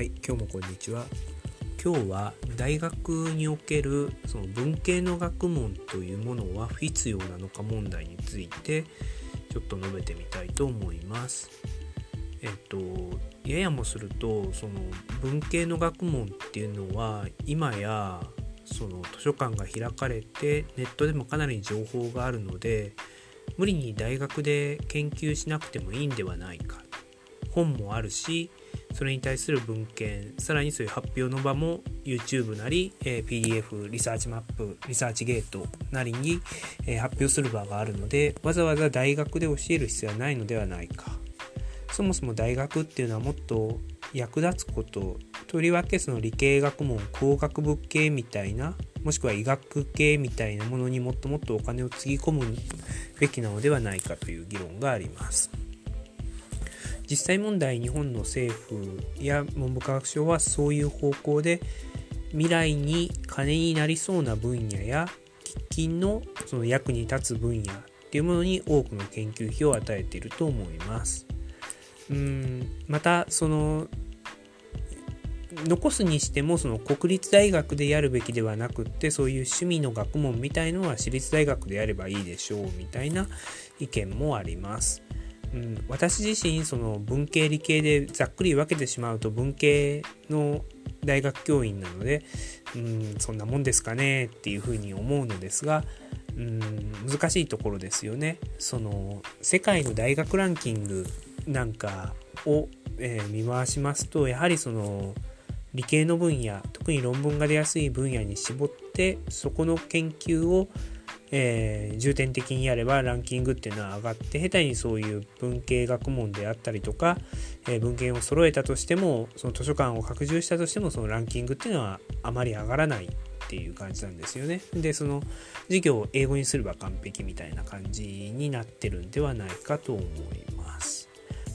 はい、今日もこんにちは。今日は大学におけるその文系の学問というものは不必要なのか問題についてちょっと述べてみたいと思います。えっとややもするとその文系の学問っていうのは今やその図書館が開かれてネットでもかなり情報があるので無理に大学で研究しなくてもいいんではないか本もあるしそれに対する文献さらにそういう発表の場も YouTube なり、え、PDF リサーチマップリサーチゲートなりに、え、発表する場があるのでわざわざ大学で教える必要はないのではないかそもそも大学っていうのはもっと役立つこととりわけその理系学問工学部系みたいなもしくは医学系みたいなものにもっともっとお金をつぎ込むべきなのではないかという議論があります。実際問題日本の政府や文部科学省はそういう方向で未来に金になりそうな分野や喫緊のその役に立つ分野っていうものに多くの研究費を与えていると思います。うんまたその残すにしてもその国立大学でやるべきではなくってそういう趣味の学問みたいのは私立大学でやればいいでしょうみたいな意見もあります。うん、私自身その文系理系でざっくり分けてしまうと文系の大学教員なので、うん、そんなもんですかねっていうふうに思うのですが、うん、難しいところですよね。その世界の大学ランキングなんかを、えー、見回しますとやはりその理系の分野特に論文が出やすい分野に絞ってそこの研究をえー、重点的にやればランキングっていうのは上がって下手にそういう文系学問であったりとか、えー、文献を揃えたとしてもその図書館を拡充したとしてもそのランキングっていうのはあまり上がらないっていう感じなんですよね。でその授業を英語にすれば完璧みたいな感じになってるんではないかと思います。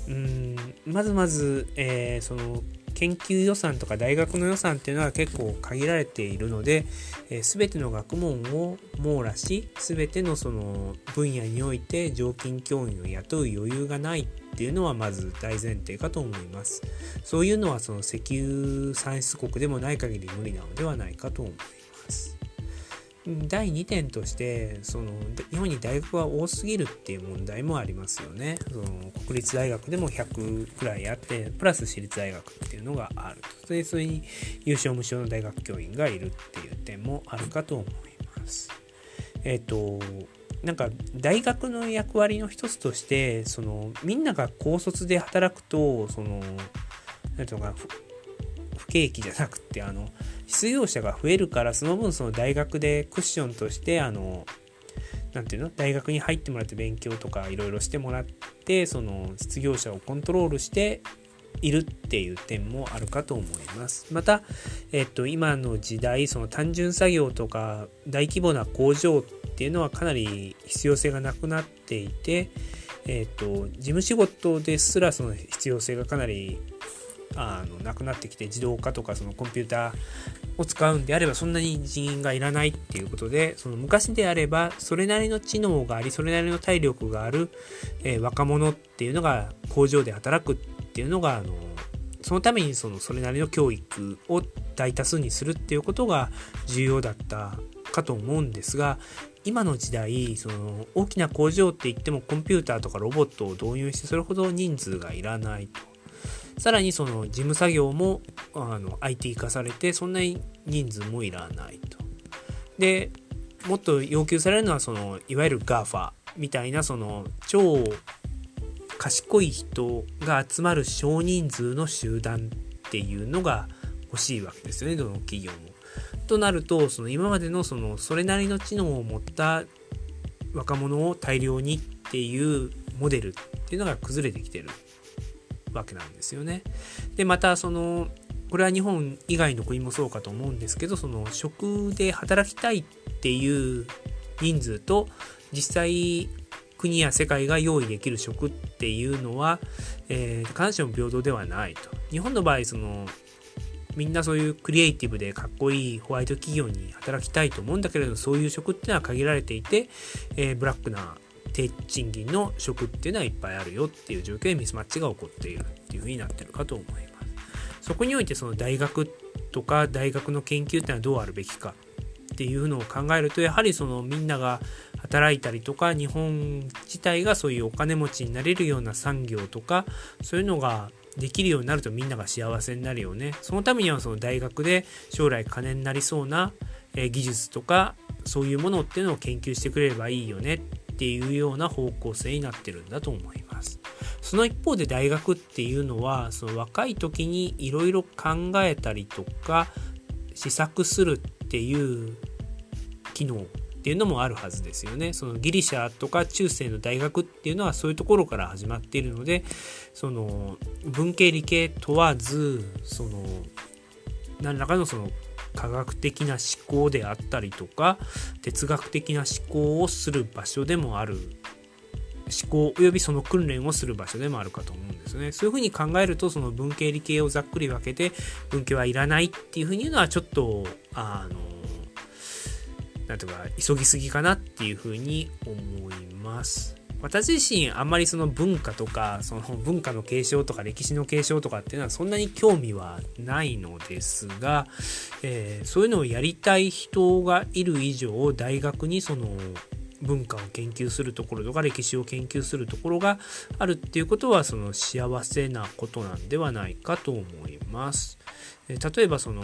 うんまずまず、えー、その研究予算とか大学の予算っていうのは結構限られているので、えー、全ての学問を網羅し全てのその分野において常勤教員を雇う余裕がないっていうのはまず大前提かと思います。そういうのはその石油産出国でもない限り無理なのではないかと思います。第2点としてその日本に大学が多すぎるっていう問題もありますよね。その国立大学でも100くらいあってプラス私立大学っていうのがあるそれそれに有償無償の大学教員がいるっていう点もあるかと思います。えっ、ー、となんか大学の役割の一つとしてそのみんなが高卒で働くとその何ていうのか不景気じゃなくてあの失業者が増えるからその分その大学でクッションとしてあの何ていうの？大学に入ってもらって勉強とかいろいろしてもらってその失業者をコントロールしているっていう点もあるかと思います。また、えっと、今の時代その単純作業とか大規模な工場っていうのはかなり必要性がなくなっていて、えっと、事務仕事ですらその必要性がかなりあのなくなってきて自動化とかそのコンピューターを使うんであればそんなに人員がいらないっていうことでその昔であればそれなりの知能がありそれなりの体力がある、えー、若者っていうのが工場で働くっていうのがあのそのためにそのそれなりの教育を大多数にするっていうことが重要だったかと思うんですが今の時代その大きな工場って言ってもコンピューターとかロボットを導入してそれほど人数がいらないと。さらにその事務作業もあの IT 化されてそんなに人数もいらないと。でもっと要求されるのはそのいわゆる GAFA みたいなその超賢い人が集まる少人数の集団っていうのが欲しいわけですよねどの企業も。となるとその今までのそのそれなりの知能を持った若者を大量にっていうモデルっていうのが崩れてきてるわけなんですよね。でまたそのこれは日本以外の国もそうかと思うんですけどその職で働きたいっていう人数と実際国や世界が用意できる職っていうのは、えー、必ずしも平等ではないと。日本の場合そのみんなそういうクリエイティブでかっこいいホワイト企業に働きたいと思うんだけれどそういう職っていうのは限られていて、えー、ブラックな低賃金の職っていうのはいっぱいあるよっていう状況でミスマッチが起こっているっていうふうになってるかと思います。そこにおいてその大学とか大学の研究っていうのはどうあるべきかっていうのを考えるとやはりそのみんなが働いたりとか日本自体がそういうお金持ちになれるような産業とかそういうのができるようになるとみんなが幸せになるよねそのためにはその大学で将来金になりそうな技術とかそういうものっていうのを研究してくれればいいよねっていうような方向性になってるんだと思いますその一方で大学っていうのはその若い時にいろいろ考えたりとか試作するっていう機能っていうのもあるはずですよね。そのギリシャとか中世の大学っていうのはそういうところから始まっているのでその文系理系問わずその何らかのその科学的な思考であったりとか哲学的な思考をする場所でもある思考およびその訓練をする場所でもあるかと思うんですね。そういうふうに考えるとその文系理系をざっくり分けて文系はいらないっていうふうに言うのはちょっとあのなんていうか急ぎすぎかなっていうふうに思います。私自身あんまりその文化とかその文化の継承とか歴史の継承とかっていうのはそんなに興味はないのですが、えー、そういうのをやりたい人がいる以上大学にその文化を研究するところとか歴史を研究するところがあるっていうことはその幸せなことなんではないかと思います。例えばその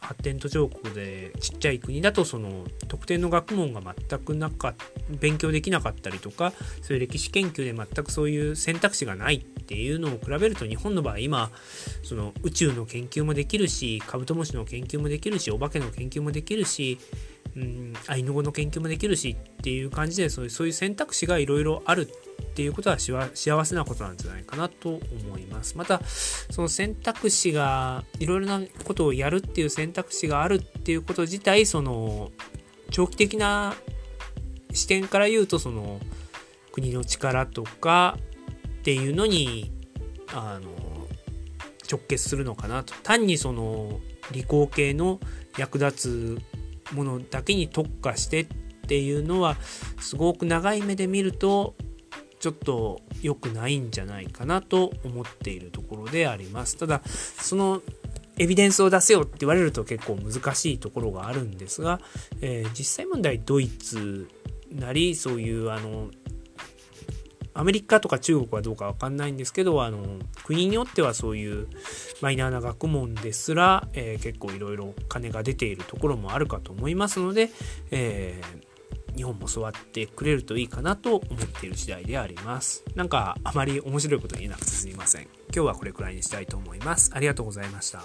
発展途上国でちっちゃい国だとその特定の学問が全くなか勉強できなかったりとかそういう歴史研究で全くそういう選択肢がないっていうのを比べると日本の場合今その宇宙の研究もできるしカブトムシの研究もできるしお化けの研究もできるしうん、アイヌ語の研究もできるしっていう感じでそういうそういう選択肢がいろいろあるっていうことは幸せなことなんじゃないかなと思います。またその選択肢がいろいろなことをやるっていう選択肢があるっていうこと自体その長期的な視点から言うとその国の力とかっていうのにあの直結するのかなと単にその理工系の役立つものだけに特化してっていうのはすごく長い目で見るとちょっと良くないんじゃないかなと思っているところであります。ただそのエビデンスを出せよって言われると結構難しいところがあるんですが、えー、実際問題ドイツなりそういうあのアメリカとか中国はどうかわかんないんですけど、あの、国によってはそういうマイナーな学問ですら、えー、結構いろいろ金が出ているところもあるかと思いますので、えー、日本も教わってくれるといいかなと思っている次第であります。なんかあまり面白いこと言えなくてすいません。今日はこれくらいにしたいと思います。ありがとうございました。